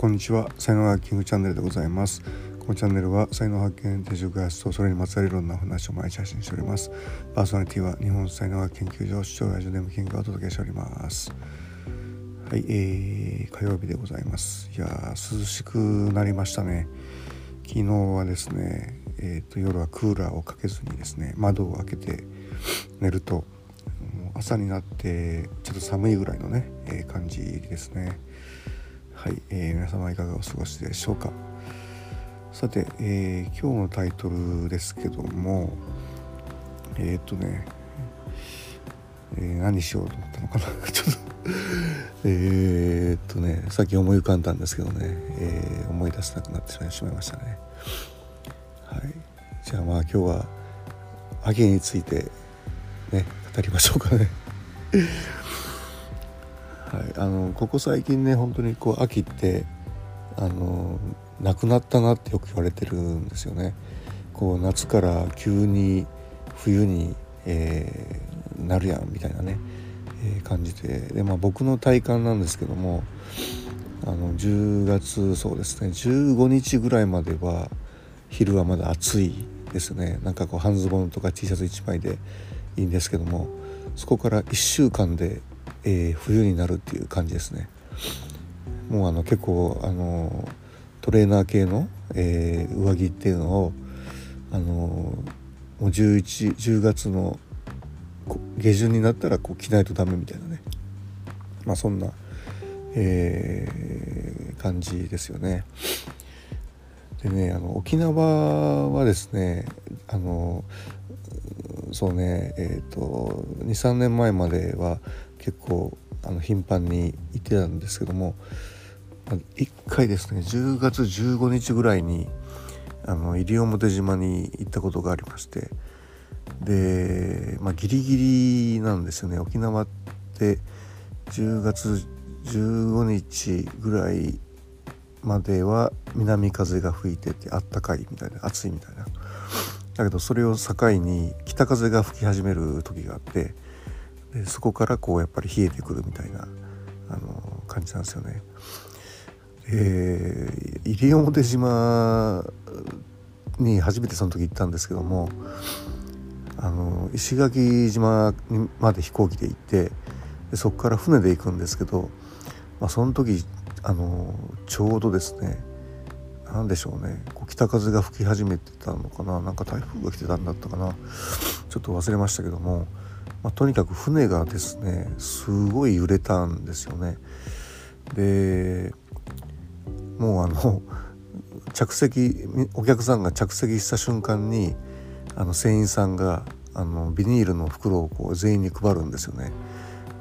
こんにちは。才能発見チャンネルでございます。このチャンネルは才能発見定住開発とそれにまつわるいろんな話を毎日配信しております。パーソナリティは日本才能学研究所視聴ラジオネームキングがお届けしております。はい、えー、火曜日でございます。いや涼しくなりましたね。昨日はですねえーと、夜はクーラーをかけずにですね窓を開けて寝ると朝になってちょっと寒いぐらいのね、えー、感じですね。はい、えー、皆様いかがお過ごしでしょうか？さて、えー、今日のタイトルですけどもえー、っとね、えー、何しようと思ったのかな？ちょっとえっとねさっき思い浮かんだんですけどね、え、思い出せなくなってしまいましたね。はいじゃあまあ今日は秋についてね語りましょうかね。はい、あのここ最近ね本当にこう秋ってあのなくなったなってよく言われてるんですよね。こう夏から急に冬に、えー、なるやんみたいなね、えー、感じでで、まあ、僕の体感なんですけどもあの10月そうですね15日ぐらいまでは昼はまだ暑いですね。なんかこう半ズボンとか T シャツ1枚でいいんですけどもそこから1週間でえー、冬になるっていう感じですねもうあの結構あのトレーナー系の、えー、上着っていうのをあのもう 11, 10月の下旬になったらこう着ないとダメみたいなねまあそんな、えー、感じですよね。でねあの沖縄はですねあのそうねえっ、ー、と23年前までは結構あの頻繁に行ってたんですけども1回ですね10月15日ぐらいにあの西表島に行ったことがありましてで、まあ、ギリギリなんですよね。沖縄って10月15日ぐらいまでは南風が吹いててあったかいみたいな暑いみたいな。だけどそれを境に北風が吹き始める時があってでそこからこうやっぱり冷えてくるみたいなあの感じなんですよね。え、西表島に初めてその時行ったんですけどもあの石垣島まで飛行機で行ってでそこから船で行くんですけど、まあ、その時あのちょうどですね何でしょうねこう北風が吹き始めてたのかななんか台風が来てたんだったかなちょっと忘れましたけどもまあ、とにかく船がですねすごい揺れたんですよね。でもうあの着席お客さんが着席した瞬間にあの船員さんがあのビニールの袋をこう全員に配るんですよね。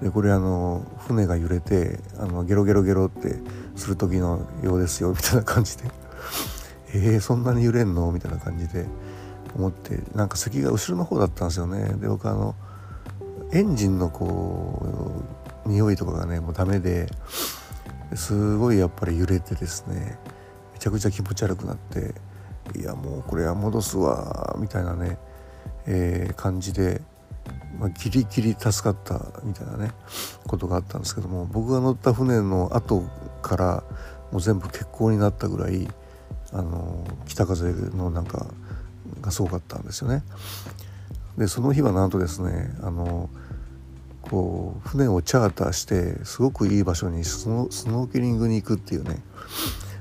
でこれあの船が揺れてあのゲロゲロゲロってする時のようですよみたいな感じで「えー、そんなに揺れんの?」みたいな感じで思ってなんか席が後ろの方だったんですよね。で僕あのエンジンのこう匂いとかがねもうダメですごいやっぱり揺れてですねめちゃくちゃ気持ち悪くなっていやもうこれは戻すわみたいなね、えー、感じで、まあ、ギリギリ助かったみたいなねことがあったんですけども僕が乗った船の後からもう全部欠航になったぐらいあの北風のなんかがすごかったんですよね。でその日はなんとですねあのこう船をチャーターしてすごくいい場所にスノーケリングに行くっていうね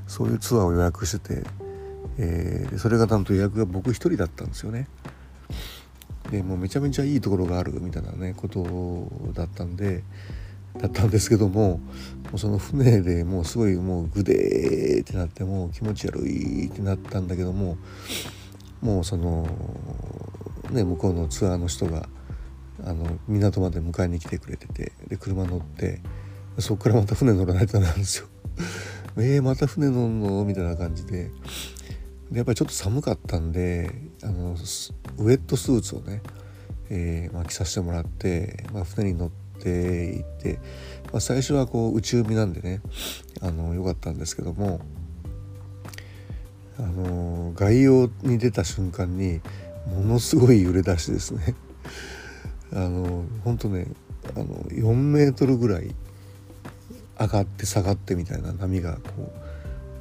そういうツアーを予約してて、えー、それがなんと予約が僕一人だったんですよね。でもうめちゃめちゃいいところがあるみたいなねことだったんでだったんですけどももうその船でもうすごいもうグデーってなってもう気持ち悪いってなったんだけどももうそのね、向こうのツアーの人があの港まで迎えに来てくれててで車乗ってそこからまた船乗らないとなんですよ。えー、また船乗んの？みたいな感じででやっぱりちょっと寒かったんであのウェットスーツをね、えーまあ、着させてもらって、まあ、船に乗って行って、まあ、最初はこう内海なんでねあのよかったんですけどもあの外洋に出た瞬間にものすごい揺れ出しですねあの本当ねあの4メートルぐらい上がって下がってみたいな波がこう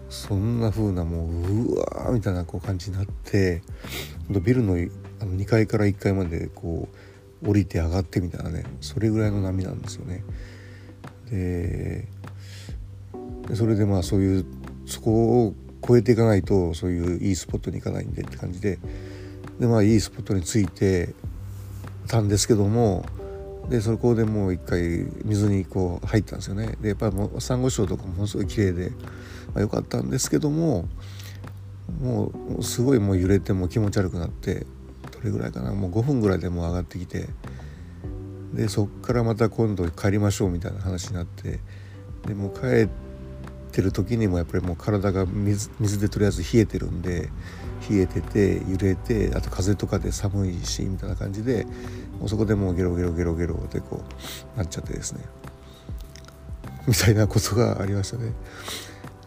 そんな風なもううわーみたいなこう感じになってビルのあの2階から1階までこう降りて上がってみたいなねそれぐらいの波なんですよね。でそれでまあそういうそこを越えていかないとそういういいスポットに行かないんでって感じででまあいいスポットに着いてたんですけどもでそこでもう一回水にこう入ったんですよね。でやっぱりもうサンゴ礁とかものすごい綺麗でまあ、良かったんですけどももうすごいもう揺れても気持ち悪くなってどれぐらいかな。もう5分ぐらいでもう上がってきてでそっからまた今度帰りましょうみたいな話になってでも帰っててる時にもやっぱりもう体が水水でとりあえず冷えてるんで冷えてて揺れてあと風とかで寒いしみたいな感じでもうそこでもうゲロゲロゲロゲロってこうなっちゃってですねみたいなことがありましたね。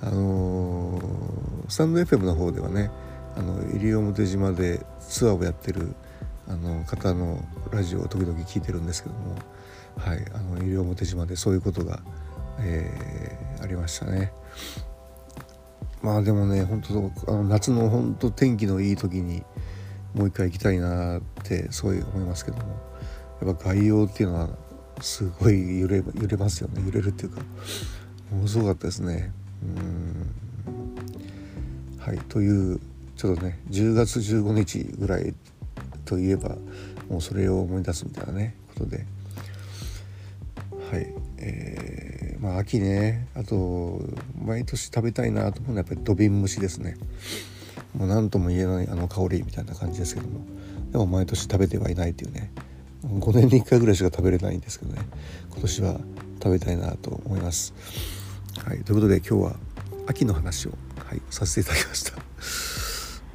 あのー、スタンド FM の方ではねあの西表島でツアーをやってるあの方のラジオを時々聞いてるんですけども、はい、あの西表島でそういうことが、えー、ありましたね。まあでもね本当あの夏の本当天気のいい時にもう一回行きたいなってそうい思いますけども。やっぱ概要っていうのはすごい揺れ揺れますよね。揺れるっていうかものすごかったですね。うん。はい。というちょっとね10月15日ぐらいといえばもうそれを思い出すみたいなねことで。はい。えー、まあ秋ね。あと毎年食べたいなと思うのはやっぱり土瓶蒸しですね。もう何とも言えないあの香りみたいな感じですけども。でも毎年食べてはいないっていうね。5年に1回ぐらいしか食べれないんですけどね。今年は食べたいなと思います。はい、ということで今日は秋の話を、はい、させていただきました。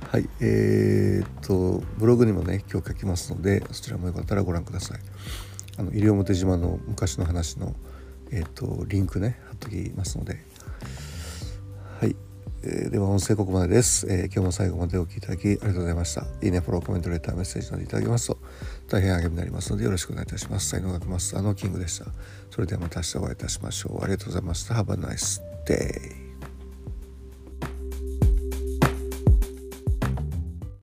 はい、えー、っとブログにもね今日書きますのでそちらもよかったらご覧ください。あの西表島の昔の話のえー、とリンクね貼っときますので。はい、えー、では音声ここまでです、えー、今日も最後までお聴きいただきありがとうございました。いいね、フォロー、コメント、レター、メッセージなどいただけますと大変励みになりますのでよろしくお願いいたします。才能学マスターのキングでした。それではまた明日お会いいたしましょう。ありがとうございました。Have a nice day.